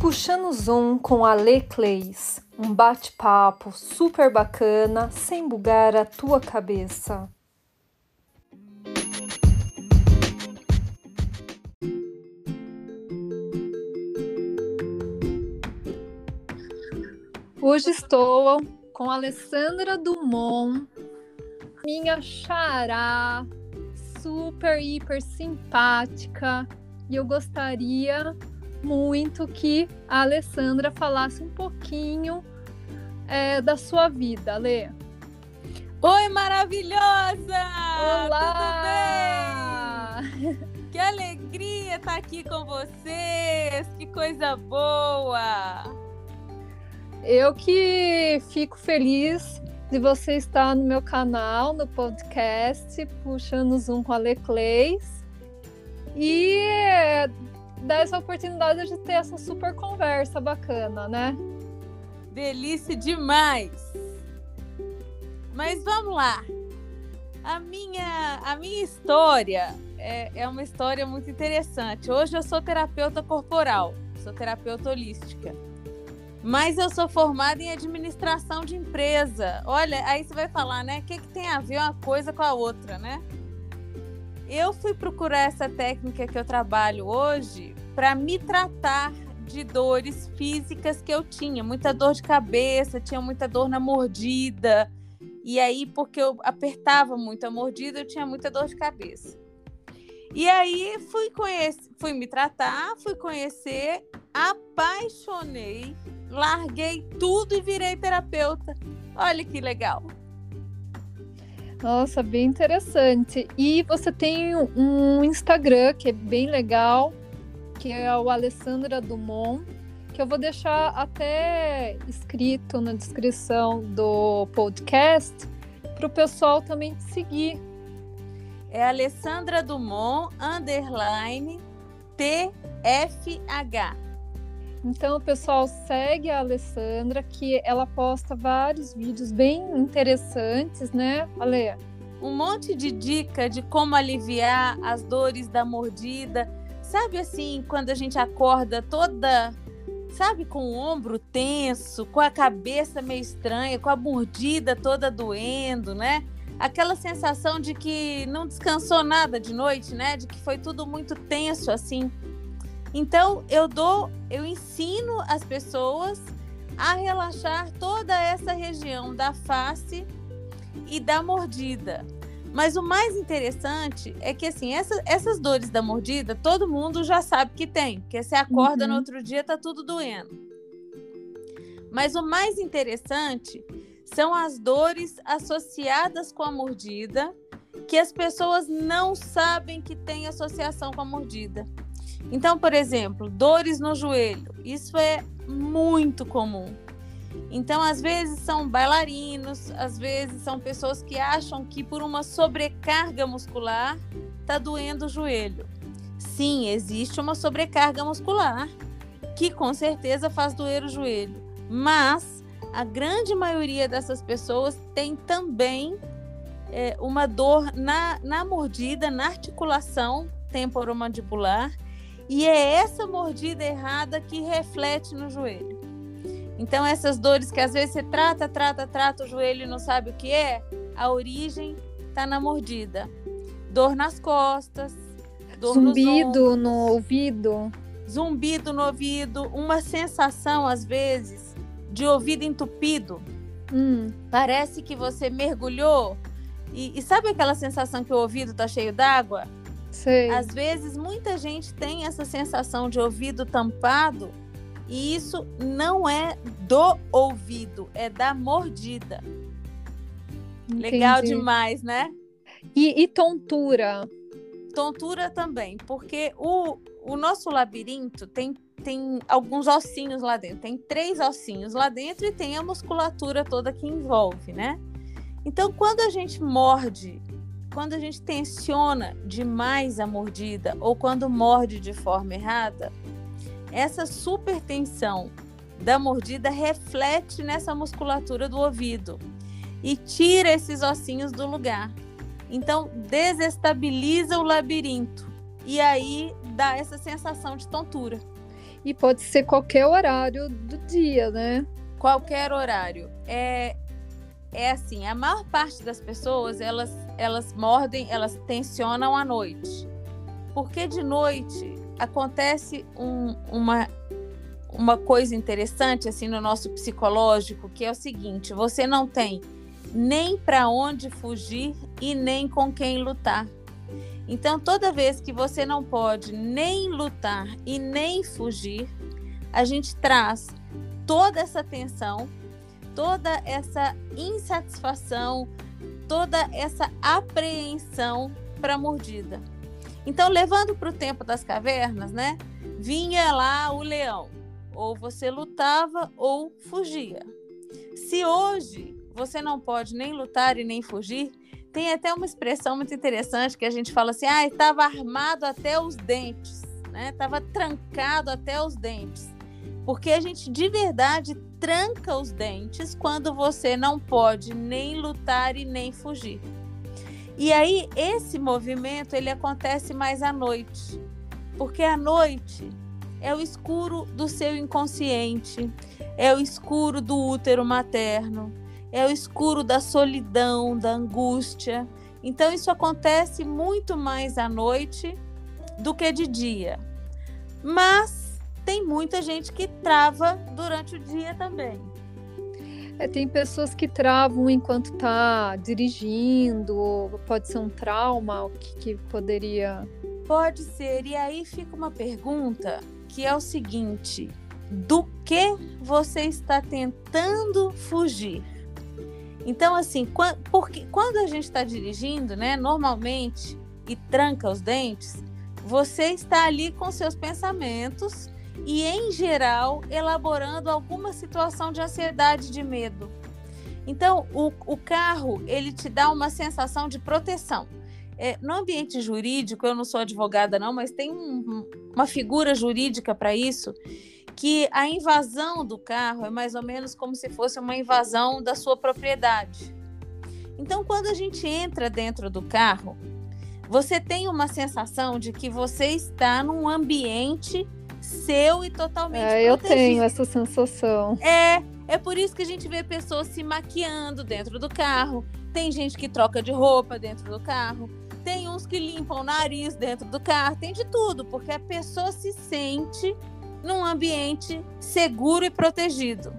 Puxando Zoom com a Lê Clays, um bate-papo super bacana, sem bugar a tua cabeça. Hoje estou com Alessandra Dumont, minha xará, super, hiper simpática, e eu gostaria muito que a Alessandra falasse um pouquinho é, da sua vida, Lê. Oi, maravilhosa! Olá! Tudo bem? Que alegria estar aqui com vocês! Que coisa boa! Eu que fico feliz de você estar no meu canal, no podcast, puxando Zoom com a Lecleis. E dar essa oportunidade de ter essa super conversa bacana, né? Delícia demais! Mas vamos lá. A minha, a minha história é, é uma história muito interessante. Hoje eu sou terapeuta corporal, sou terapeuta holística. Mas eu sou formada em administração de empresa. Olha, aí você vai falar, né? O que, que tem a ver uma coisa com a outra, né? Eu fui procurar essa técnica que eu trabalho hoje para me tratar de dores físicas que eu tinha, muita dor de cabeça, tinha muita dor na mordida. E aí, porque eu apertava muito a mordida, eu tinha muita dor de cabeça. E aí fui conhecer, fui me tratar, fui conhecer, apaixonei, larguei tudo e virei terapeuta. Olha que legal. Nossa, bem interessante. E você tem um Instagram que é bem legal, que é o Alessandra Dumont, que eu vou deixar até escrito na descrição do podcast para o pessoal também te seguir. É Alessandra Dumont, underline, TFH. Então, o pessoal segue a Alessandra, que ela posta vários vídeos bem interessantes, né, Ale? Um monte de dica de como aliviar as dores da mordida. Sabe assim, quando a gente acorda toda, sabe, com o ombro tenso, com a cabeça meio estranha, com a mordida toda doendo, né? Aquela sensação de que não descansou nada de noite, né? De que foi tudo muito tenso assim. Então, eu dou, eu ensino as pessoas a relaxar toda essa região da face e da mordida. Mas o mais interessante é que assim, essa, essas dores da mordida, todo mundo já sabe que tem, porque você acorda uhum. no outro dia tá tudo doendo. Mas o mais interessante são as dores associadas com a mordida, que as pessoas não sabem que tem associação com a mordida. Então, por exemplo, dores no joelho, isso é muito comum. Então, às vezes são bailarinos, às vezes são pessoas que acham que por uma sobrecarga muscular está doendo o joelho. Sim, existe uma sobrecarga muscular que com certeza faz doer o joelho, mas a grande maioria dessas pessoas tem também é, uma dor na, na mordida, na articulação temporomandibular e é essa mordida errada que reflete no joelho. Então, essas dores que às vezes você trata, trata, trata o joelho e não sabe o que é, a origem está na mordida. Dor nas costas, dor zumbido no ouvido. Zumbido no ouvido, uma sensação, às vezes, de ouvido entupido. Hum. Parece que você mergulhou. E, e sabe aquela sensação que o ouvido está cheio d'água? Sei. Às vezes, muita gente tem essa sensação de ouvido tampado e isso não é do ouvido, é da mordida. Entendi. Legal demais, né? E, e, tontura? Tontura também, porque o, o nosso labirinto tem, tem alguns ossinhos lá dentro. Tem três ossinhos lá dentro e tem a musculatura toda que envolve, né? Então, quando a gente morde quando a gente tensiona demais a mordida ou quando morde de forma errada, essa supertensão da mordida reflete nessa musculatura do ouvido e tira esses ossinhos do lugar. Então, desestabiliza o labirinto e aí dá essa sensação de tontura. E pode ser qualquer horário do dia, né? Qualquer horário. É, é assim, a maior parte das pessoas, elas, elas mordem, elas tensionam à noite. Porque de noite acontece um, uma, uma coisa interessante assim no nosso psicológico, que é o seguinte: você não tem nem para onde fugir e nem com quem lutar. Então, toda vez que você não pode nem lutar e nem fugir, a gente traz toda essa tensão, toda essa insatisfação, toda essa apreensão para a mordida. Então, levando para o tempo das cavernas, né? Vinha lá o leão, ou você lutava ou fugia. Se hoje você não pode nem lutar e nem fugir, tem até uma expressão muito interessante que a gente fala assim: ah, estava armado até os dentes, né? Estava trancado até os dentes. Porque a gente de verdade tranca os dentes quando você não pode nem lutar e nem fugir. E aí esse movimento ele acontece mais à noite, porque à noite é o escuro do seu inconsciente, é o escuro do útero materno, é o escuro da solidão, da angústia. Então isso acontece muito mais à noite do que de dia. Mas tem muita gente que trava durante o dia também. É, tem pessoas que travam enquanto está dirigindo, pode ser um trauma, o que, que poderia. Pode ser. E aí fica uma pergunta que é o seguinte: do que você está tentando fugir? Então, assim, porque quando a gente está dirigindo, né, normalmente, e tranca os dentes, você está ali com seus pensamentos e, em geral, elaborando alguma situação de ansiedade, de medo. Então, o, o carro, ele te dá uma sensação de proteção. É, no ambiente jurídico, eu não sou advogada não, mas tem um, uma figura jurídica para isso, que a invasão do carro é mais ou menos como se fosse uma invasão da sua propriedade. Então, quando a gente entra dentro do carro, você tem uma sensação de que você está num ambiente seu e totalmente é, Eu tenho essa sensação. É, é por isso que a gente vê pessoas se maquiando dentro do carro. Tem gente que troca de roupa dentro do carro. Tem uns que limpam o nariz dentro do carro. Tem de tudo, porque a pessoa se sente num ambiente seguro e protegido.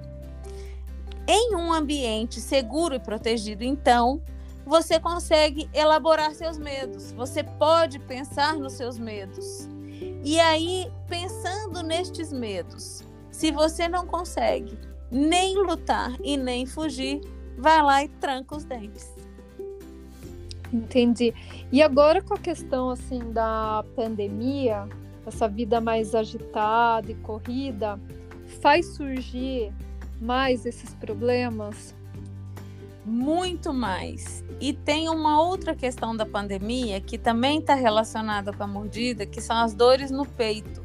Em um ambiente seguro e protegido, então, você consegue elaborar seus medos, você pode pensar nos seus medos. E aí, pensando nestes medos, se você não consegue nem lutar e nem fugir, vai lá e tranca os dentes. Entendi. E agora com a questão assim da pandemia, essa vida mais agitada e corrida, faz surgir mais esses problemas? Muito mais. E tem uma outra questão da pandemia que também está relacionada com a mordida, que são as dores no peito.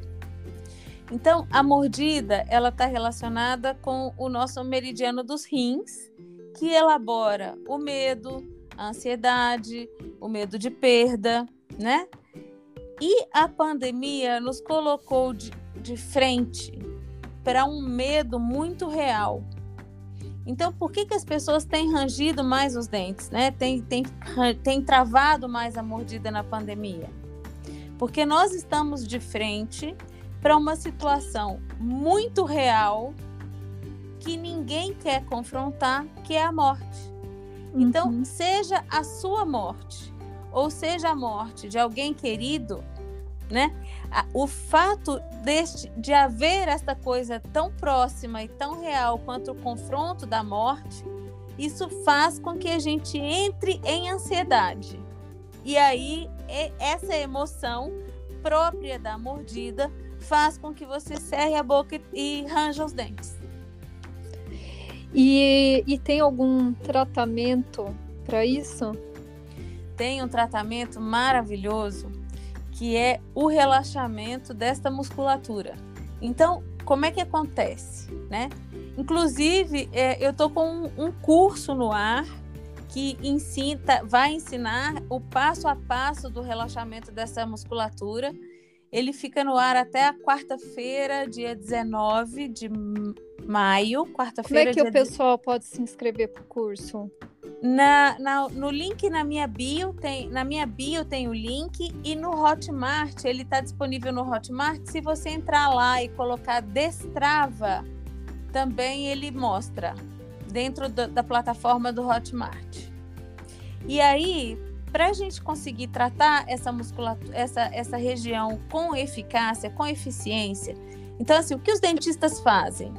Então, a mordida ela está relacionada com o nosso meridiano dos rins, que elabora o medo, a ansiedade, o medo de perda, né? E a pandemia nos colocou de, de frente para um medo muito real. Então, por que, que as pessoas têm rangido mais os dentes, né? Tem, tem, tem travado mais a mordida na pandemia? Porque nós estamos de frente para uma situação muito real que ninguém quer confrontar, que é a morte. Então, uhum. seja a sua morte, ou seja a morte de alguém querido, né? O fato deste, de haver esta coisa tão próxima e tão real quanto o confronto da morte, isso faz com que a gente entre em ansiedade. E aí, essa emoção própria da mordida faz com que você cerre a boca e ranja os dentes. E, e tem algum tratamento para isso? tem um tratamento maravilhoso que é o relaxamento desta musculatura. Então, como é que acontece, né? Inclusive, é, eu tô com um, um, curso no ar que ensina, vai ensinar o passo a passo do relaxamento dessa musculatura. Ele fica no ar até a quarta-feira, dia 19 de maio, quarta-feira. Como é que o pessoal pode se inscrever para o curso? Na, na, no link na minha bio tem na minha bio tem o link e no Hotmart ele está disponível no Hotmart. Se você entrar lá e colocar Destrava, também ele mostra dentro do, da plataforma do Hotmart. E aí, para a gente conseguir tratar essa musculatura, essa, essa região com eficácia, com eficiência, então assim, o que os dentistas fazem?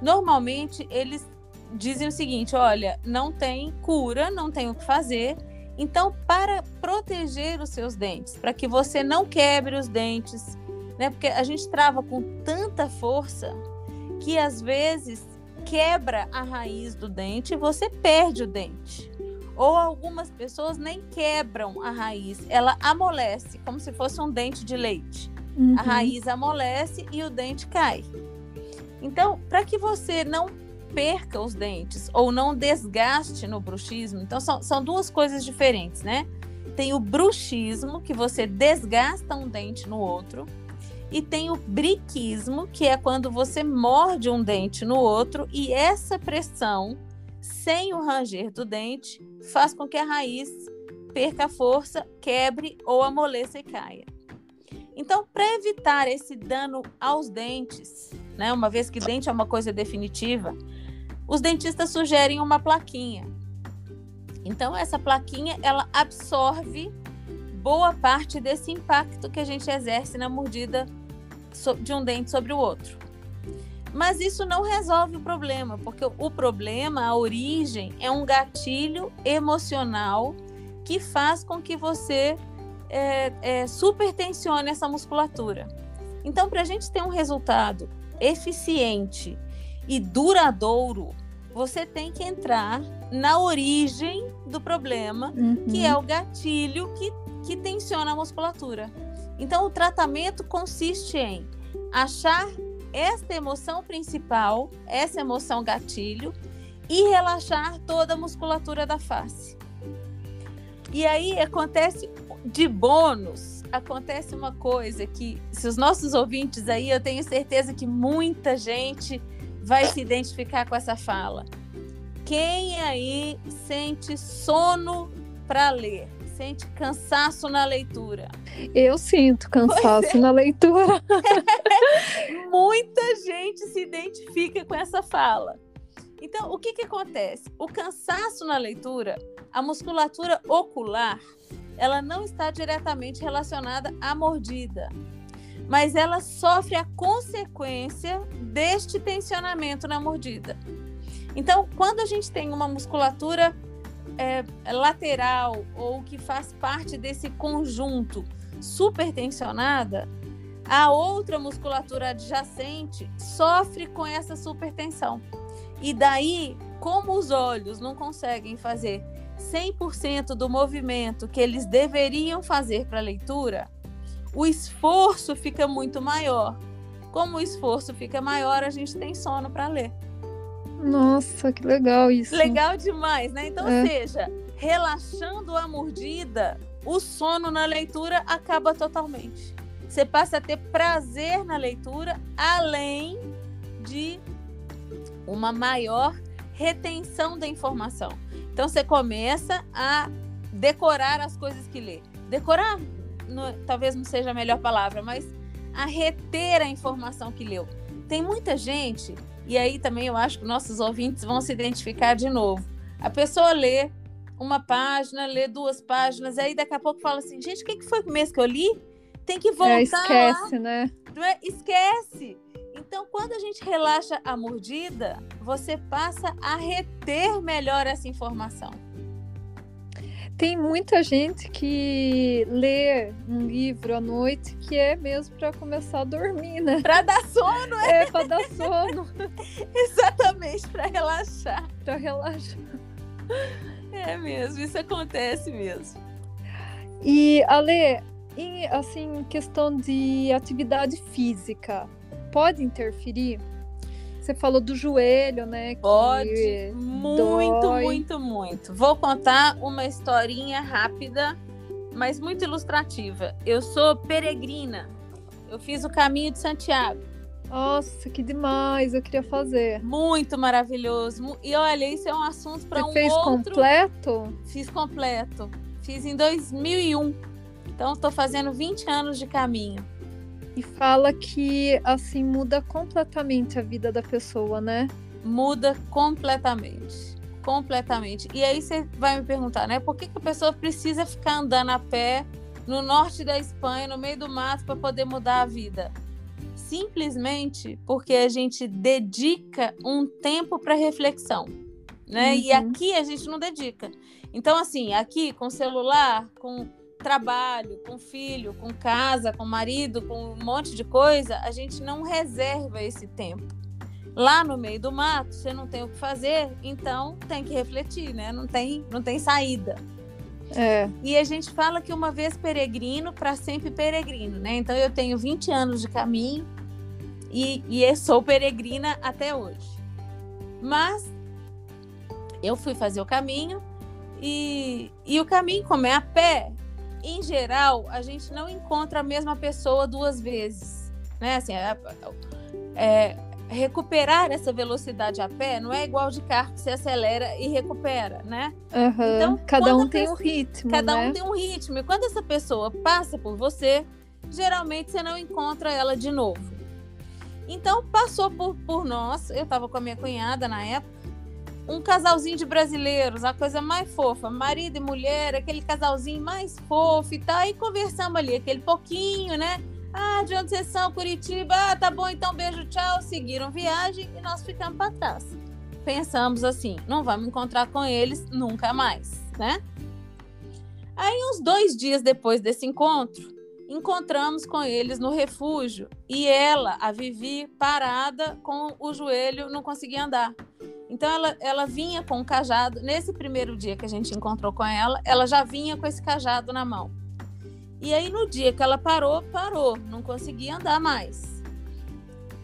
Normalmente eles dizem o seguinte: olha, não tem cura, não tem o que fazer. Então, para proteger os seus dentes, para que você não quebre os dentes, né? Porque a gente trava com tanta força que às vezes quebra a raiz do dente e você perde o dente. Ou algumas pessoas nem quebram a raiz, ela amolece, como se fosse um dente de leite. Uhum. A raiz amolece e o dente cai. Então, para que você não perca os dentes ou não desgaste no bruxismo. Então, são, são duas coisas diferentes, né? Tem o bruxismo, que você desgasta um dente no outro, e tem o briquismo, que é quando você morde um dente no outro e essa pressão, sem o ranger do dente, faz com que a raiz perca a força, quebre ou amoleça e caia. Então, para evitar esse dano aos dentes, né, uma vez que dente é uma coisa definitiva, os dentistas sugerem uma plaquinha. Então essa plaquinha ela absorve boa parte desse impacto que a gente exerce na mordida de um dente sobre o outro. Mas isso não resolve o problema, porque o problema, a origem, é um gatilho emocional que faz com que você é, é, supertensione essa musculatura. Então, para a gente ter um resultado eficiente e duradouro, você tem que entrar na origem do problema, uhum. que é o gatilho que, que tensiona a musculatura. Então, o tratamento consiste em achar esta emoção principal, essa emoção gatilho, e relaxar toda a musculatura da face. E aí acontece de bônus, acontece uma coisa que, se os nossos ouvintes aí, eu tenho certeza que muita gente vai se identificar com essa fala. Quem aí sente sono para ler? Sente cansaço na leitura? Eu sinto cansaço é. na leitura. Muita gente se identifica com essa fala. Então, o que, que acontece? O cansaço na leitura, a musculatura ocular, ela não está diretamente relacionada à mordida mas ela sofre a consequência deste tensionamento na mordida. Então, quando a gente tem uma musculatura é, lateral ou que faz parte desse conjunto supertensionada, a outra musculatura adjacente sofre com essa supertensão. E daí, como os olhos não conseguem fazer 100% do movimento que eles deveriam fazer para a leitura, o esforço fica muito maior. Como o esforço fica maior, a gente tem sono para ler. Nossa, que legal isso. Legal demais, né? Então, é. seja, relaxando a mordida, o sono na leitura acaba totalmente. Você passa a ter prazer na leitura, além de uma maior retenção da informação. Então, você começa a decorar as coisas que lê. Decorar no, talvez não seja a melhor palavra, mas a reter a informação que leu. Tem muita gente, e aí também eu acho que nossos ouvintes vão se identificar de novo. A pessoa lê uma página, lê duas páginas, aí daqui a pouco fala assim: gente, o que, foi o mês que eu li? Tem que voltar. É, esquece, lá. né? É? Esquece. Então, quando a gente relaxa a mordida, você passa a reter melhor essa informação tem muita gente que lê um livro à noite que é mesmo para começar a dormir, né? Para dar sono, é? É, para dar sono. Exatamente, para relaxar. Para relaxar. É mesmo, isso acontece mesmo. E, Ale, em, assim, questão de atividade física, pode interferir? Você falou do joelho, né? Pode. Muito, dói. muito, muito. Vou contar uma historinha rápida, mas muito ilustrativa. Eu sou peregrina Eu fiz o caminho de Santiago. Nossa, que demais! Eu queria fazer. Muito maravilhoso. E olha, isso é um assunto para um outro. Você fez completo? Fiz completo. Fiz em 2001. Então, estou fazendo 20 anos de caminho. E fala que assim muda completamente a vida da pessoa, né? Muda completamente. Completamente. E aí você vai me perguntar, né? Por que, que a pessoa precisa ficar andando a pé no norte da Espanha, no meio do mato, para poder mudar a vida? Simplesmente porque a gente dedica um tempo para reflexão, né? Uhum. E aqui a gente não dedica. Então, assim, aqui com celular, com trabalho, com filho, com casa, com marido, com um monte de coisa, a gente não reserva esse tempo. Lá no meio do mato, você não tem o que fazer, então tem que refletir, né? Não tem, não tem saída. É. E a gente fala que uma vez peregrino, para sempre peregrino, né? Então eu tenho 20 anos de caminho e, e sou peregrina até hoje. Mas eu fui fazer o caminho e, e o caminho, como é a pé, em geral, a gente não encontra a mesma pessoa duas vezes. Né? Assim, é, é, recuperar essa velocidade a pé não é igual de carro que você acelera e recupera, né? Uhum. Então, cada um tem um ritmo. Cada né? um tem um ritmo. E quando essa pessoa passa por você, geralmente você não encontra ela de novo. Então, passou por, por nós. Eu estava com a minha cunhada na época um casalzinho de brasileiros, a coisa mais fofa, marido e mulher, aquele casalzinho mais fofo e tal, e conversamos ali, aquele pouquinho, né? Ah, de onde vocês são? Curitiba. Ah, tá bom, então beijo, tchau. Seguiram viagem e nós ficamos para trás. Pensamos assim, não vamos encontrar com eles nunca mais, né? Aí, uns dois dias depois desse encontro, encontramos com eles no refúgio e ela, a Vivi, parada com o joelho, não conseguia andar. Então ela, ela vinha com o cajado. Nesse primeiro dia que a gente encontrou com ela, ela já vinha com esse cajado na mão. E aí no dia que ela parou, parou, não conseguia andar mais.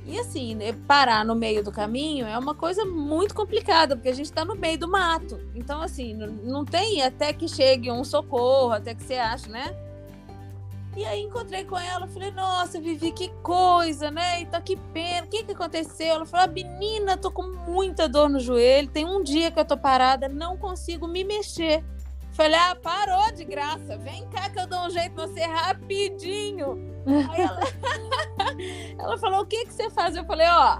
E assim, né, parar no meio do caminho é uma coisa muito complicada, porque a gente está no meio do mato. Então, assim, não tem até que chegue um socorro, até que você ache, né? E aí encontrei com ela, falei, nossa, Vivi, que coisa, né? E tá que pena, o que que aconteceu? Ela falou, ah, menina, tô com muita dor no joelho, tem um dia que eu tô parada, não consigo me mexer. Falei, ah, parou de graça, vem cá que eu dou um jeito em você rapidinho. aí ela... ela falou, o que que você faz? Eu falei, ó,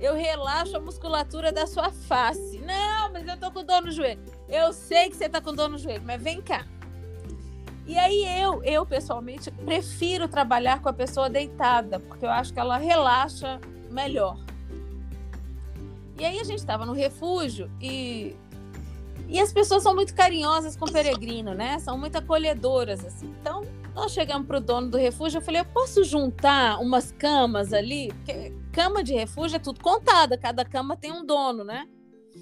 eu relaxo a musculatura da sua face. Não, mas eu tô com dor no joelho. Eu sei que você tá com dor no joelho, mas vem cá. E aí eu, eu pessoalmente prefiro trabalhar com a pessoa deitada, porque eu acho que ela relaxa melhor. E aí a gente estava no refúgio e e as pessoas são muito carinhosas com o peregrino, né? São muito acolhedoras assim. Então, nós chegamos para o dono do refúgio, eu falei: "Eu posso juntar umas camas ali? Porque cama de refúgio é tudo contada, cada cama tem um dono, né?"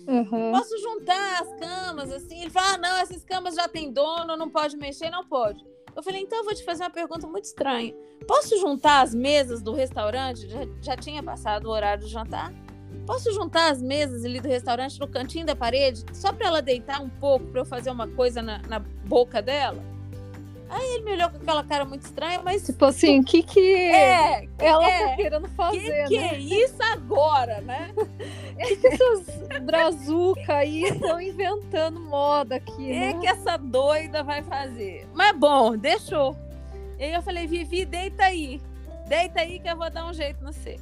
Uhum. Posso juntar as camas, assim? Ele fala, ah, não, essas camas já tem dono, não pode mexer, não pode. Eu falei, então eu vou te fazer uma pergunta muito estranha. Posso juntar as mesas do restaurante? Já, já tinha passado o horário de jantar. Posso juntar as mesas ali do restaurante no cantinho da parede, só para ela deitar um pouco, para eu fazer uma coisa na, na boca dela? Aí ele me olhou com aquela cara muito estranha, mas. Tipo assim, o que que é, ela é, tá querendo fazer? Que que né? é isso agora, né? O que, que essas brazuca aí estão inventando moda aqui? É né? que essa doida vai fazer. Mas bom, deixou. E aí eu falei, Vivi, deita aí. Deita aí que eu vou dar um jeito no você.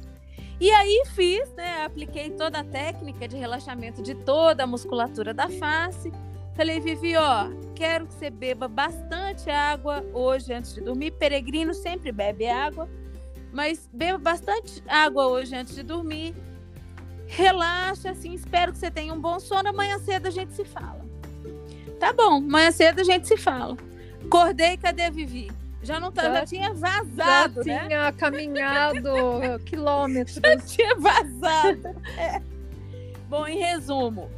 E aí fiz, né? Apliquei toda a técnica de relaxamento de toda a musculatura da face Falei, Vivi, ó, quero que você beba bastante água hoje antes de dormir. Peregrino sempre bebe água, mas beba bastante água hoje antes de dormir. Relaxa, assim, espero que você tenha um bom sono. Amanhã cedo a gente se fala. Tá bom, amanhã cedo a gente se fala. Acordei, cadê a Vivi? Já não tá, já, já tinha vazado, já né? tinha caminhado quilômetros. Já tinha vazado. É. Bom, em resumo,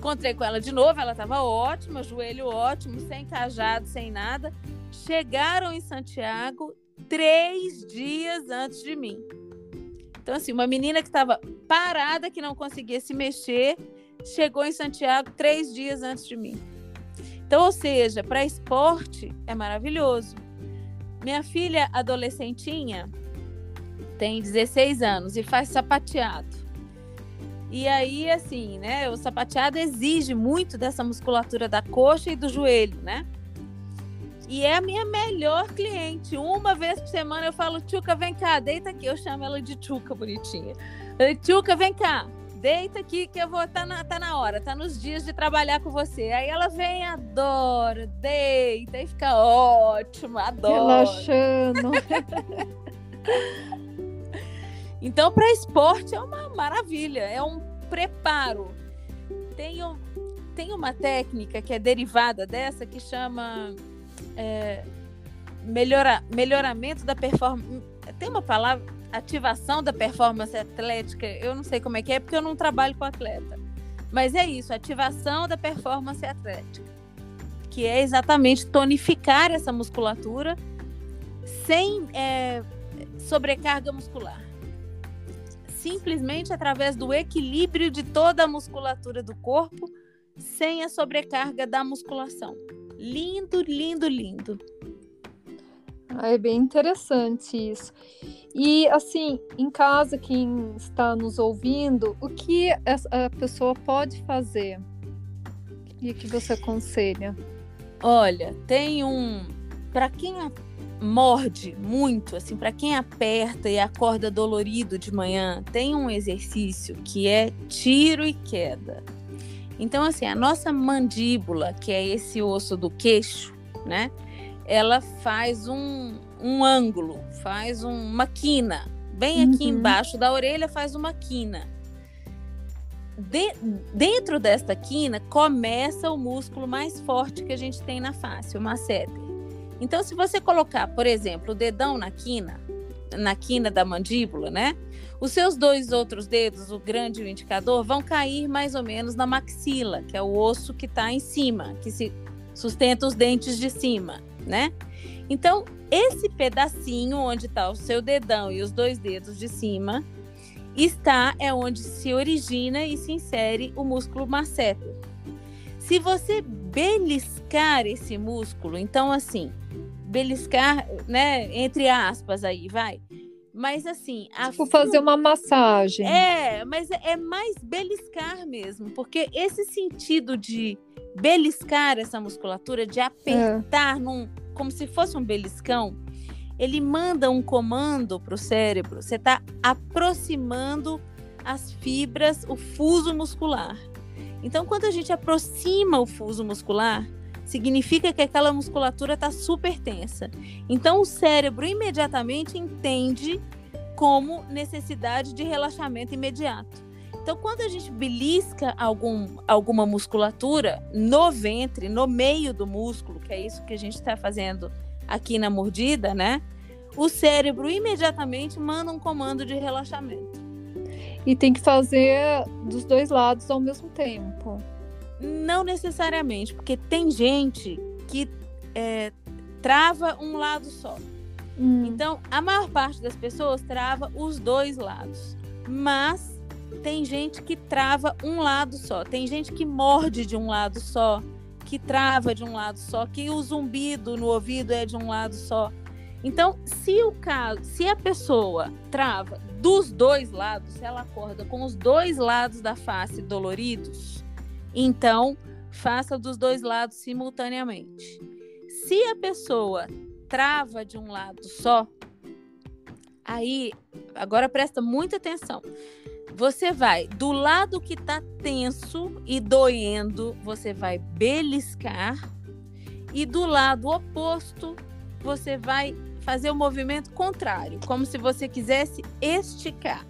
Encontrei com ela de novo, ela estava ótima, joelho ótimo, sem cajado, sem nada. Chegaram em Santiago três dias antes de mim. Então, assim, uma menina que estava parada, que não conseguia se mexer, chegou em Santiago três dias antes de mim. Então, ou seja, para esporte é maravilhoso. Minha filha adolescentinha, tem 16 anos e faz sapateado. E aí, assim, né? O sapateado exige muito dessa musculatura da coxa e do joelho, né? E é a minha melhor cliente. Uma vez por semana eu falo, Tchuca, vem cá, deita aqui. Eu chamo ela de Tchuca, bonitinha. Tchuca, vem cá, deita aqui que eu vou. Tá na, tá na hora, tá nos dias de trabalhar com você. Aí ela vem, adora, deita e fica ótimo, adora. Relaxando. então, para esporte é uma maravilha, é um preparo. Tem, um, tem uma técnica que é derivada dessa que chama é, melhora, melhoramento da performance. Tem uma palavra, ativação da performance atlética. Eu não sei como é que é, porque eu não trabalho com atleta. Mas é isso, ativação da performance atlética. Que é exatamente tonificar essa musculatura sem é, sobrecarga muscular. Simplesmente através do equilíbrio de toda a musculatura do corpo, sem a sobrecarga da musculação. Lindo, lindo, lindo. Ah, é bem interessante isso. E assim, em casa, quem está nos ouvindo, o que a pessoa pode fazer? E o que você aconselha? Olha, tem um. Para quem morde muito, assim, para quem aperta e acorda dolorido de manhã, tem um exercício que é tiro e queda. Então, assim, a nossa mandíbula, que é esse osso do queixo, né? Ela faz um, um ângulo, faz uma quina. Bem aqui uhum. embaixo da orelha faz uma quina. De, dentro desta quina começa o músculo mais forte que a gente tem na face, o masseter. Então, se você colocar, por exemplo, o dedão na quina, na quina da mandíbula, né? Os seus dois outros dedos, o grande e o indicador, vão cair mais ou menos na maxila, que é o osso que está em cima, que se sustenta os dentes de cima, né? Então, esse pedacinho onde está o seu dedão e os dois dedos de cima, está é onde se origina e se insere o músculo masseter. Se você beliscar esse músculo, então assim, beliscar, né, entre aspas aí, vai. Mas assim, a tipo fazer uma massagem. É, mas é mais beliscar mesmo, porque esse sentido de beliscar essa musculatura, de apertar é. num, como se fosse um beliscão, ele manda um comando para o cérebro. Você está aproximando as fibras, o fuso muscular. Então, quando a gente aproxima o fuso muscular, significa que aquela musculatura está super tensa. Então, o cérebro imediatamente entende como necessidade de relaxamento imediato. Então, quando a gente belisca algum, alguma musculatura no ventre, no meio do músculo, que é isso que a gente está fazendo aqui na mordida, né? O cérebro imediatamente manda um comando de relaxamento. E tem que fazer dos dois lados ao mesmo tempo. Não necessariamente, porque tem gente que é, trava um lado só. Hum. Então, a maior parte das pessoas trava os dois lados. Mas tem gente que trava um lado só. Tem gente que morde de um lado só, que trava de um lado só, que o zumbido no ouvido é de um lado só. Então, se o caso, se a pessoa trava dos dois lados, se ela acorda com os dois lados da face doloridos, então, faça dos dois lados simultaneamente. Se a pessoa trava de um lado só, aí, agora presta muita atenção. Você vai do lado que está tenso e doendo, você vai beliscar, e do lado oposto, você vai fazer o movimento contrário, como se você quisesse esticar.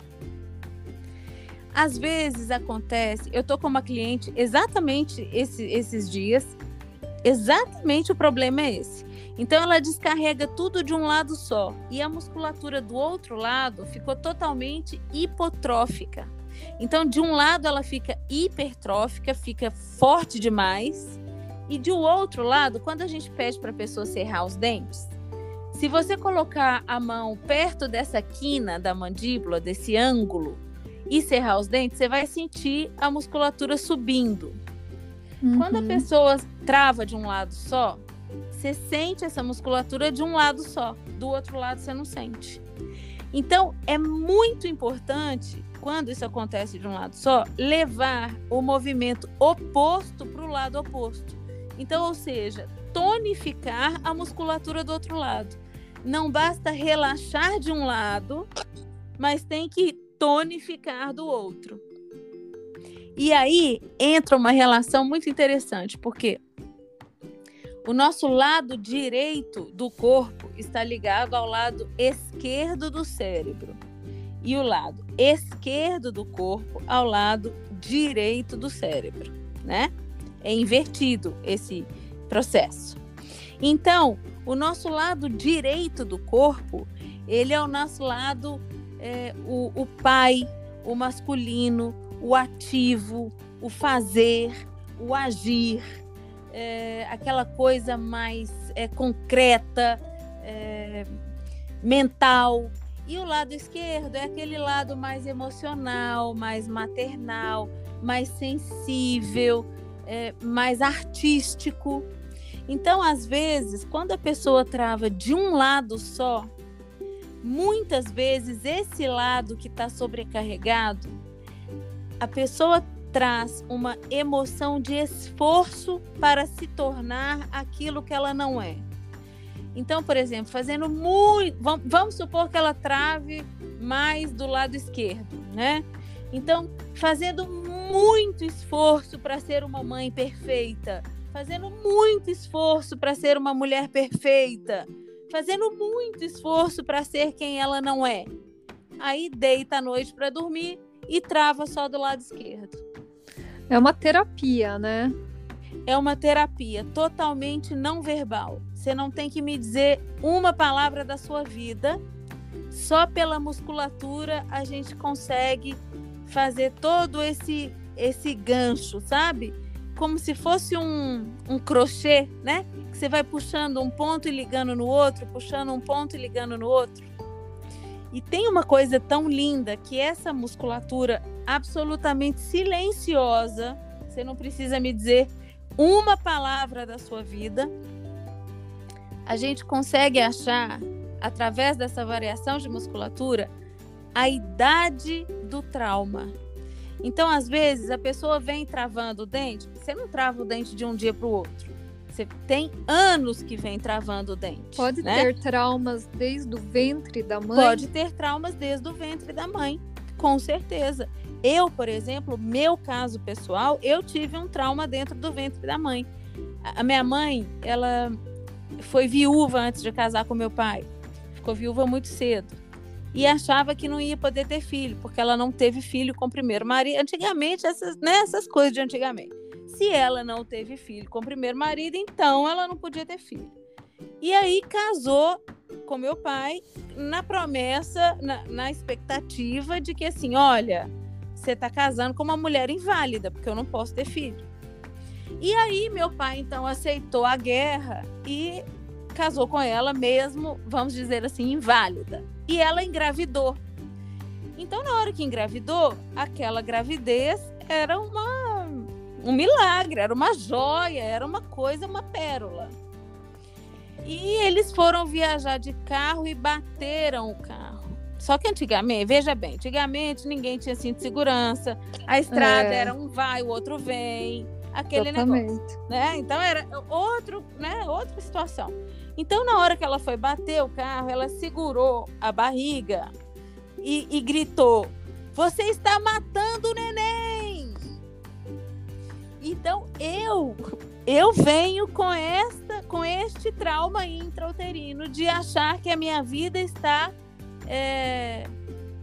Às vezes acontece, eu tô com uma cliente exatamente esse, esses dias, exatamente o problema é esse. Então ela descarrega tudo de um lado só e a musculatura do outro lado ficou totalmente hipotrófica. Então de um lado ela fica hipertrófica, fica forte demais, e de outro lado, quando a gente pede para a pessoa serrar os dentes, se você colocar a mão perto dessa quina da mandíbula, desse ângulo, e cerrar os dentes, você vai sentir a musculatura subindo. Uhum. Quando a uhum. pessoa trava de um lado só, você sente essa musculatura de um lado só, do outro lado você não sente. Então, é muito importante, quando isso acontece de um lado só, levar o movimento oposto para o lado oposto. Então, ou seja, tonificar a musculatura do outro lado. Não basta relaxar de um lado, mas tem que tonificar do outro. E aí entra uma relação muito interessante, porque o nosso lado direito do corpo está ligado ao lado esquerdo do cérebro e o lado esquerdo do corpo ao lado direito do cérebro, né? É invertido esse processo. Então, o nosso lado direito do corpo, ele é o nosso lado, é, o, o pai, o masculino, o ativo, o fazer, o agir, é, aquela coisa mais é, concreta, é, mental. E o lado esquerdo é aquele lado mais emocional, mais maternal, mais sensível, é, mais artístico. Então, às vezes, quando a pessoa trava de um lado só, muitas vezes esse lado que está sobrecarregado, a pessoa traz uma emoção de esforço para se tornar aquilo que ela não é. Então, por exemplo, fazendo muito. Vamos supor que ela trave mais do lado esquerdo, né? Então, fazendo muito esforço para ser uma mãe perfeita, fazendo muito esforço para ser uma mulher perfeita, fazendo muito esforço para ser quem ela não é. Aí deita à noite para dormir e trava só do lado esquerdo. É uma terapia, né? É uma terapia totalmente não verbal. Você não tem que me dizer uma palavra da sua vida. Só pela musculatura a gente consegue fazer todo esse esse gancho, sabe? Como se fosse um, um crochê, né? Que você vai puxando um ponto e ligando no outro, puxando um ponto e ligando no outro. E tem uma coisa tão linda que essa musculatura absolutamente silenciosa, você não precisa me dizer uma palavra da sua vida, a gente consegue achar, através dessa variação de musculatura, a idade do trauma. Então, às vezes, a pessoa vem travando o dente, você não trava o dente de um dia para o outro. Você tem anos que vem travando o dente. Pode né? ter traumas desde o ventre da mãe? Pode ter traumas desde o ventre da mãe, com certeza. Eu, por exemplo, meu caso pessoal, eu tive um trauma dentro do ventre da mãe. A minha mãe, ela foi viúva antes de casar com meu pai. Ficou viúva muito cedo e achava que não ia poder ter filho, porque ela não teve filho com o primeiro marido. Antigamente, essas, né, essas coisas de antigamente. Se ela não teve filho com o primeiro marido, então ela não podia ter filho. E aí casou com meu pai na promessa, na, na expectativa de que assim, olha, você está casando com uma mulher inválida, porque eu não posso ter filho. E aí meu pai então aceitou a guerra e casou com ela mesmo, vamos dizer assim, inválida e ela engravidou. Então, na hora que engravidou, aquela gravidez era uma, um milagre, era uma joia, era uma coisa, uma pérola. E eles foram viajar de carro e bateram o carro. Só que antigamente, veja bem, antigamente ninguém tinha cinto de segurança, a estrada é. era um vai, o outro vem, aquele Totalmente. negócio, né? Então era outro, né, outra situação. Então, na hora que ela foi bater o carro, ela segurou a barriga e, e gritou: Você está matando o neném! Então, eu eu venho com esta com este trauma intrauterino de achar que a minha vida está é,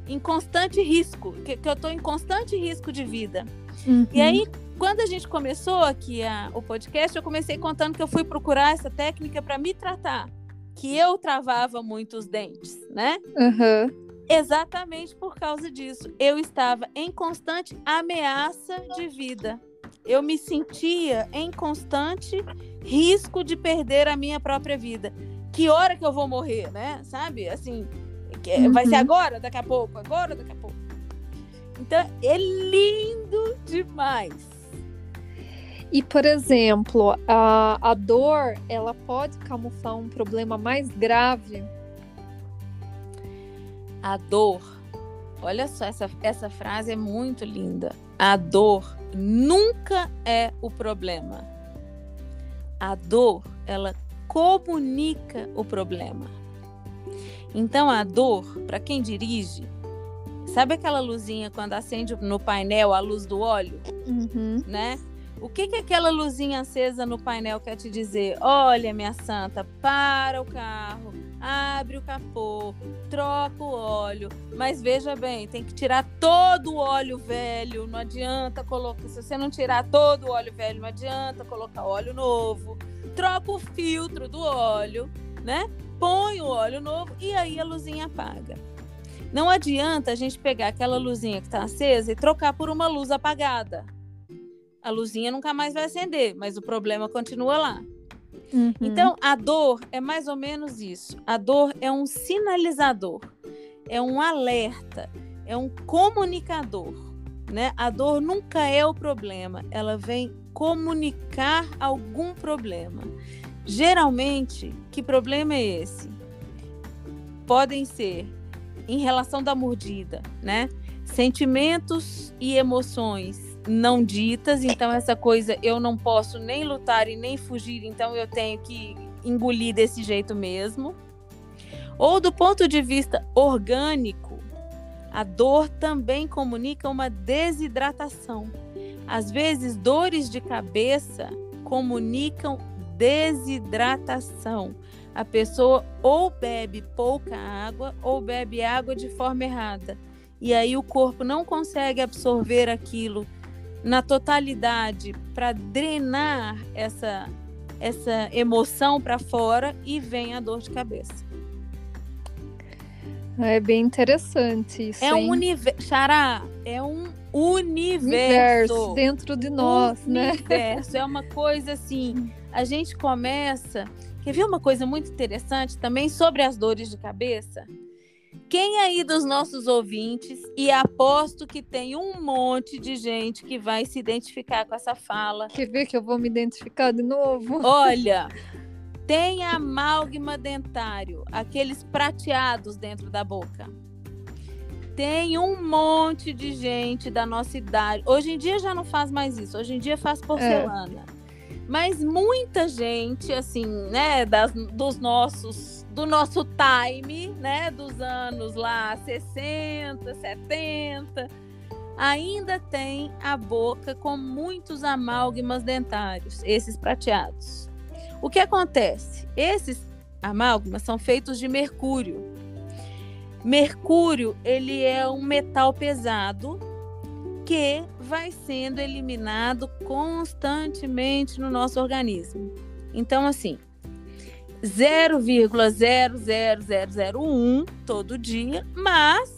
em constante risco, que, que eu estou em constante risco de vida. Uhum. E aí, quando a gente começou aqui a, o podcast, eu comecei contando que eu fui procurar essa técnica para me tratar, que eu travava muitos dentes, né? Uhum. Exatamente por causa disso. Eu estava em constante ameaça de vida. Eu me sentia em constante risco de perder a minha própria vida. Que hora que eu vou morrer, né? Sabe? Assim, uhum. vai ser uhum. agora, daqui a pouco, agora, daqui a pouco. Então, é lindo demais. E, por exemplo, a, a dor, ela pode camuflar um problema mais grave? A dor, olha só, essa, essa frase é muito linda. A dor nunca é o problema. A dor, ela comunica o problema. Então a dor, para quem dirige, sabe aquela luzinha quando acende no painel a luz do óleo, Uhum. né? O que que aquela luzinha acesa no painel quer te dizer? Olha, minha santa, para o carro, abre o capô, troca o óleo, mas veja bem, tem que tirar todo o óleo velho, não adianta colocar, se você não tirar todo o óleo velho, não adianta colocar óleo novo. Troca o filtro do óleo, né? Põe o óleo novo e aí a luzinha apaga. Não adianta a gente pegar aquela luzinha que está acesa e trocar por uma luz apagada. A luzinha nunca mais vai acender, mas o problema continua lá. Uhum. Então, a dor é mais ou menos isso. A dor é um sinalizador, é um alerta, é um comunicador. Né? A dor nunca é o problema, ela vem comunicar algum problema. Geralmente, que problema é esse? Podem ser em relação da mordida, né? Sentimentos e emoções não ditas, então essa coisa eu não posso nem lutar e nem fugir, então eu tenho que engolir desse jeito mesmo. Ou do ponto de vista orgânico, a dor também comunica uma desidratação. Às vezes, dores de cabeça comunicam desidratação. A pessoa ou bebe pouca água ou bebe água de forma errada. E aí o corpo não consegue absorver aquilo na totalidade para drenar essa essa emoção para fora e vem a dor de cabeça. É bem interessante isso. É um universo, Xará, é um universo, universo dentro de nós, né? universo. É uma coisa assim, a gente começa. Quer ver uma coisa muito interessante também sobre as dores de cabeça? Quem aí dos nossos ouvintes, e aposto que tem um monte de gente que vai se identificar com essa fala. Quer ver que eu vou me identificar de novo? Olha, tem amálgama dentário, aqueles prateados dentro da boca. Tem um monte de gente da nossa idade. Hoje em dia já não faz mais isso. Hoje em dia faz porcelana. Mas muita gente, assim, né, das, dos nossos, do nosso time, né, dos anos lá 60, 70, ainda tem a boca com muitos amálgamas dentários, esses prateados. O que acontece? Esses amálgamas são feitos de mercúrio. Mercúrio, ele é um metal pesado que vai sendo eliminado constantemente no nosso organismo. Então, assim, 0,00001 todo dia, mas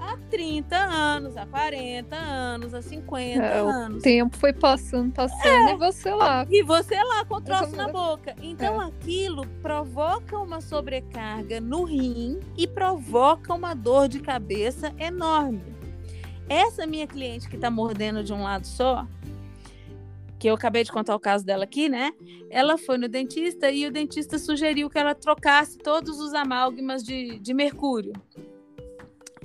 há 30 anos, há 40 anos, há 50 É, anos. O tempo foi passando, passando e você lá. E você lá com o troço na boca. Então É. aquilo provoca uma sobrecarga no rim e provoca uma dor de cabeça enorme. Essa minha cliente que tá mordendo de um lado só, que eu acabei de contar o caso dela aqui, né? Ela foi no dentista e o dentista sugeriu que ela trocasse todos os amálgamas de, de mercúrio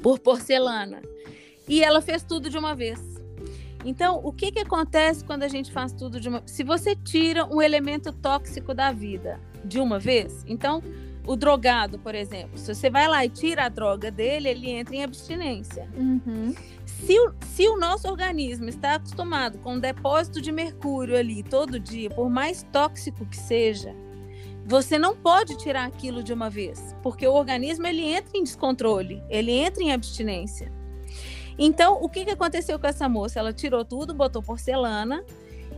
por porcelana. E ela fez tudo de uma vez. Então, o que, que acontece quando a gente faz tudo de uma Se você tira um elemento tóxico da vida de uma vez, então, o drogado, por exemplo, se você vai lá e tira a droga dele, ele entra em abstinência. Uhum. Se o, se o nosso organismo está acostumado com um depósito de mercúrio ali todo dia, por mais tóxico que seja, você não pode tirar aquilo de uma vez, porque o organismo ele entra em descontrole, ele entra em abstinência. Então, o que, que aconteceu com essa moça? Ela tirou tudo, botou porcelana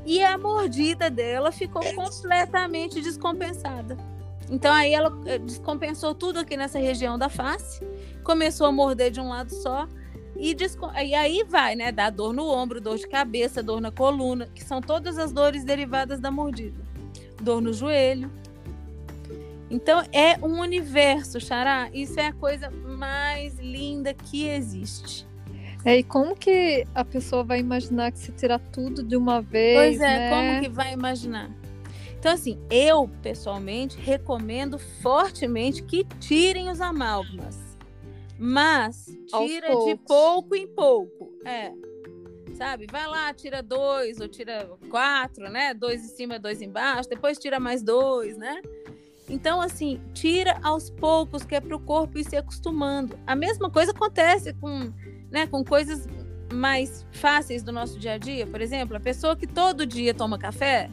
e a mordida dela ficou completamente descompensada. Então, aí ela eh, descompensou tudo aqui nessa região da face, começou a morder de um lado só e, e aí vai, né? Dá dor no ombro, dor de cabeça, dor na coluna, que são todas as dores derivadas da mordida. Dor no joelho. Então é um universo, Xará. Isso é a coisa mais linda que existe. É, e como que a pessoa vai imaginar que se tirar tudo de uma vez? Pois é, né? como que vai imaginar? Então, assim, eu pessoalmente recomendo fortemente que tirem os amálgamas. Mas tira de pouco em pouco. É. Sabe? Vai lá, tira dois ou tira quatro, né? Dois em cima, dois embaixo, depois tira mais dois, né? Então, assim, tira aos poucos, que é para o corpo ir se acostumando. A mesma coisa acontece com, né, com coisas mais fáceis do nosso dia a dia. Por exemplo, a pessoa que todo dia toma café,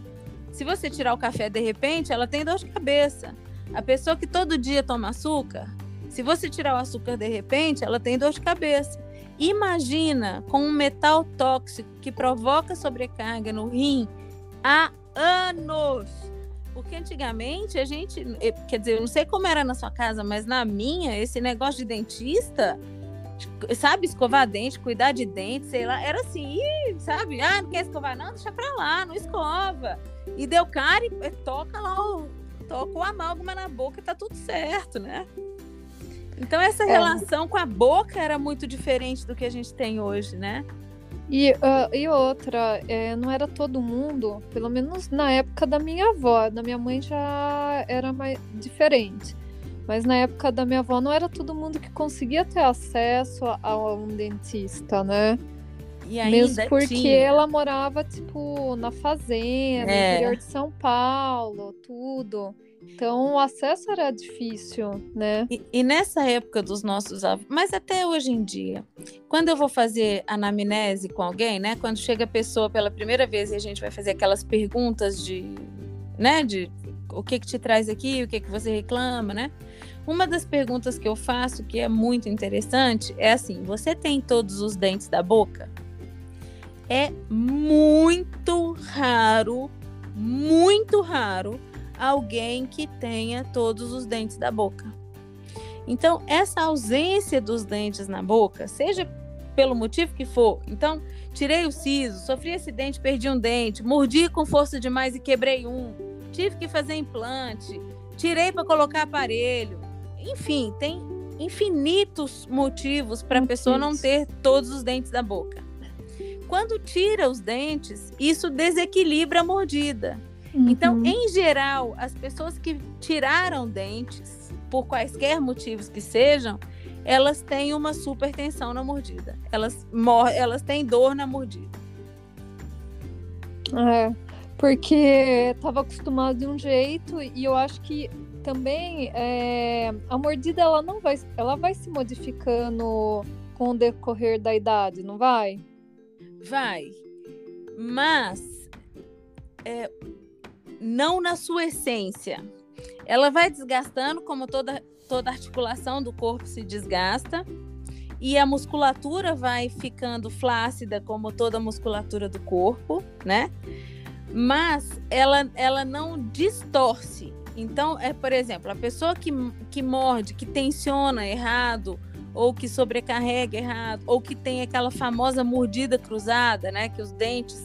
se você tirar o café de repente, ela tem dor de cabeça. A pessoa que todo dia toma açúcar, se você tirar o açúcar de repente, ela tem dor de cabeça. Imagina com um metal tóxico que provoca sobrecarga no rim há anos. Porque antigamente a gente, eh, quer dizer, eu não sei como era na sua casa, mas na minha, esse negócio de dentista, sabe, escovar dente, cuidar de dente, sei lá, era assim, sabe? Ah, não quer escovar, não, deixa pra lá, não escova. E deu cara e eh, toca lá toca o amálgama na boca e tá tudo certo, né? Então essa é. relação com a boca era muito diferente do que a gente tem hoje, né? E, uh, e outra, é, não era todo mundo, pelo menos na época da minha avó, da minha mãe já era mais diferente. Mas na época da minha avó não era todo mundo que conseguia ter acesso a, a um dentista, né? E Mesmo porque tinha. ela morava, tipo, na fazenda, é. no interior de São Paulo, tudo. Então o acesso era difícil, né? E, e, nessa época dos nossos avós, mas até hoje em dia, quando eu vou fazer anamnese com alguém, né? Quando chega a pessoa pela primeira vez e a gente vai fazer aquelas perguntas de, né? De o que que te traz aqui, o que que você reclama, né? Uma das perguntas que eu faço que é muito interessante é assim: você tem todos os dentes da boca? É muito raro, muito raro alguém que tenha todos os dentes da boca. Então, essa ausência dos dentes na boca, seja pelo motivo que for, então, tirei o siso, sofri acidente, perdi um dente, mordi com força demais e quebrei um, tive que fazer implante, tirei para colocar aparelho. Enfim, tem infinitos motivos para a pessoa não ter todos os dentes da boca. Quando tira os dentes, isso desequilibra a mordida. Então, uhum. Então, em geral, as pessoas que tiraram dentes, por quaisquer motivos que sejam, elas têm uma super tensão na mordida. Elas, elas têm dor na mordida. É, porque estava acostumado de um jeito e eu acho que também é, a mordida ela não vai, ela vai se modificando com o decorrer da idade, não vai? Vai. Mas é, não na sua essência. Ela vai desgastando, como toda, toda articulação do corpo se desgasta, e a musculatura vai ficando flácida, como toda musculatura do corpo, né? Mas ela, ela não distorce. Então, é, por exemplo, a pessoa que, que morde, que tensiona errado, ou que sobrecarrega errado, ou que tem aquela famosa mordida cruzada, né? Que os dentes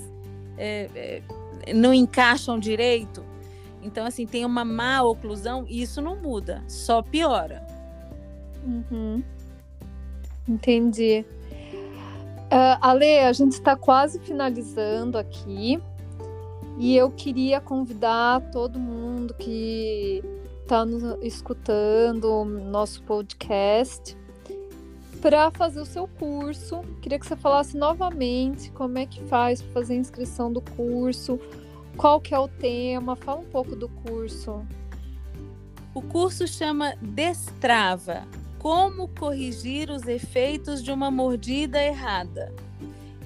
é, é, não encaixam direito. Então, assim, tem uma má oclusão e isso não muda, só piora. Uhum. Entendi. Uh, Ale, a gente está quase finalizando aqui e eu queria convidar todo mundo que está escutando nosso podcast para fazer o seu curso. Queria que você falasse novamente como é que faz para fazer a inscrição do curso, qual que é o tema? Fala um pouco do curso. O curso chama Destrava. Como corrigir os efeitos de uma mordida errada.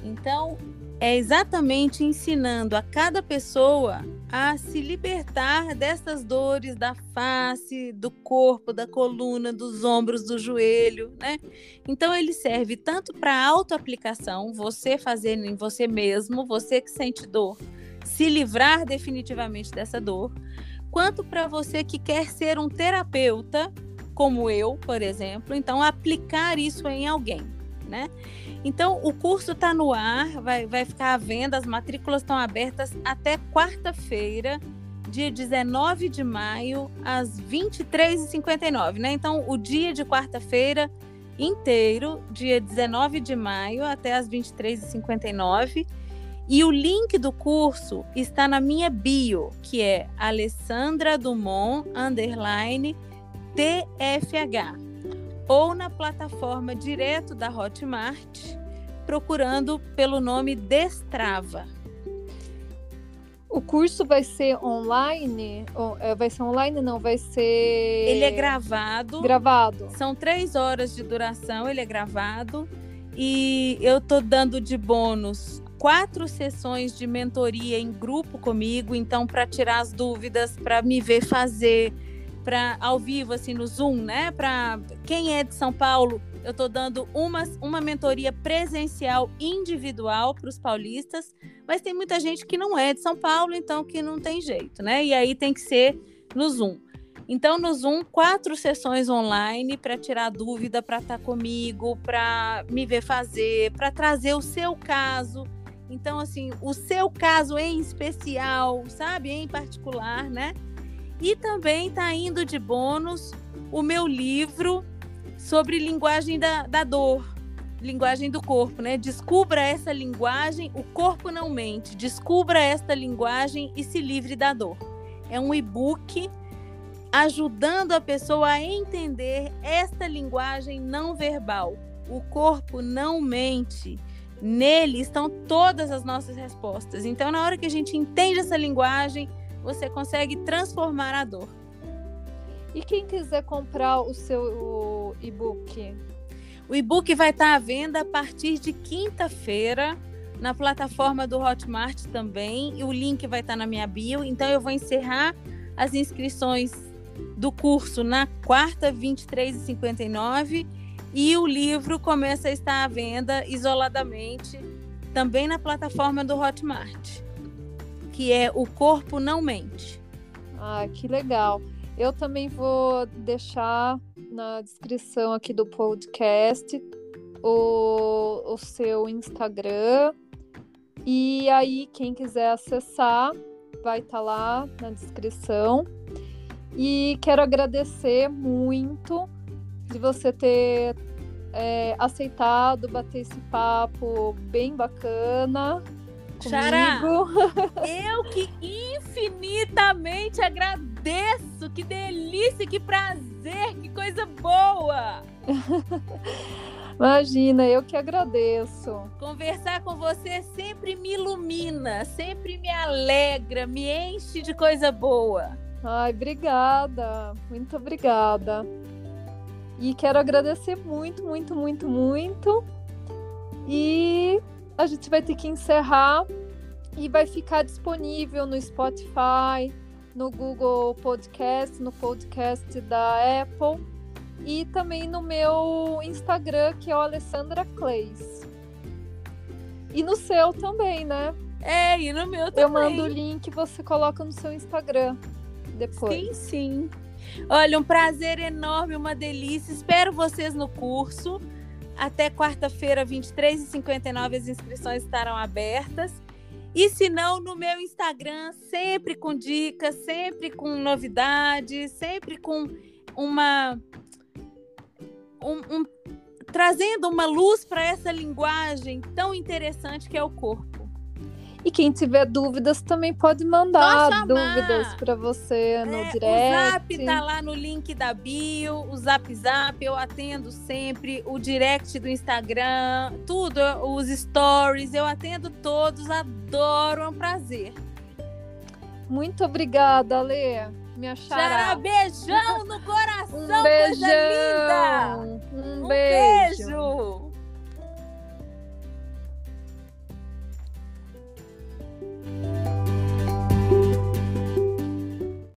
Então, é exatamente ensinando a cada pessoa a se libertar dessas dores da face, do corpo, da coluna, dos ombros, do joelho, né? Então ele serve tanto para autoaplicação, você fazendo em você mesmo, você que sente dor, se livrar definitivamente dessa dor, quanto para você que quer ser um terapeuta, como eu, por exemplo, então aplicar isso em alguém, né? Então o curso está no ar, vai, vai ficar à venda, as matrículas estão abertas até quarta-feira, dia 19 de maio, às 23h59, né? Então o dia de quarta-feira inteiro, dia 19 de maio até às 23h59 e o link do curso está na minha bio, que é Alessandra Dumont underline TFH. Ou na plataforma direto da Hotmart, procurando pelo nome Destrava. O curso vai ser online? É, vai ser online? Não, vai ser. Ele é gravado. Gravado. São três horas de duração, ele é gravado. E eu tô dando de bônus quatro sessões de mentoria em grupo comigo, então para tirar as dúvidas, para me ver fazer, para ao vivo assim no Zoom, né? Para quem é de São Paulo, eu estou dando uma, uma mentoria presencial individual para os paulistas, mas tem muita gente que não é de São Paulo, então que não tem jeito, né? E aí tem que ser no Zoom. Então, no Zoom, quatro sessões online para tirar dúvida, para estar tá comigo, para me ver fazer, para trazer o seu caso. Então, assim, o seu caso em especial, sabe? Em particular, né? E também está indo de bônus o meu livro sobre linguagem da, da dor, linguagem do corpo, né? Descubra essa linguagem, o corpo não mente. Descubra esta linguagem e se livre da dor. É um e-book ajudando a pessoa a entender esta linguagem não verbal. O corpo não mente. Nele estão todas as nossas respostas. Então, na hora que a gente entende essa linguagem, você consegue transformar a dor. E quem quiser comprar o seu e-book? O e-book vai estar à venda a partir de quinta-feira na plataforma do Hotmart também. E o link vai estar na minha bio. Então eu vou encerrar as inscrições do curso na quarta, 23 e 59 e o livro começa a estar à venda isoladamente também na plataforma do Hotmart, que é O Corpo Não Mente. Ah, que legal. Eu também vou deixar na descrição aqui do podcast o, o seu Instagram. E aí, quem quiser acessar, vai estar tá lá na descrição. E quero agradecer muito de você ter é, aceitado bater esse papo bem bacana. Xará, eu que infinitamente agradeço. Que delícia, que prazer, que coisa boa. Imagina, eu que agradeço. Conversar com você sempre me ilumina, sempre me alegra, me enche de coisa boa. Ai, obrigada. Muito obrigada. E quero agradecer muito, muito, muito, muito. E a gente vai ter que encerrar e vai ficar disponível no Spotify, no Google Podcast, no podcast da Apple e também no meu Instagram, que é o Alessandra Clays. E no seu também, né? É, e no meu também. Eu mando o link, você coloca no seu Instagram depois. Sim, sim. Olha, um prazer enorme, uma delícia. Espero vocês no curso. Até quarta-feira, 23h59, as inscrições estarão abertas. E se não, no meu Instagram, sempre com dicas, sempre com novidades, sempre com uma. Um, um, trazendo uma luz para essa linguagem tão interessante que é o corpo. E quem tiver dúvidas também pode mandar dúvidas para você no é, direct. O Zap tá lá no link da bio, o Zap Zap eu atendo sempre, o direct do Instagram, tudo, os stories, eu atendo todos, adoro, é um prazer. Muito obrigada, Lê. Minha chará. Xará, beijão no coração, um beijão. coisa linda!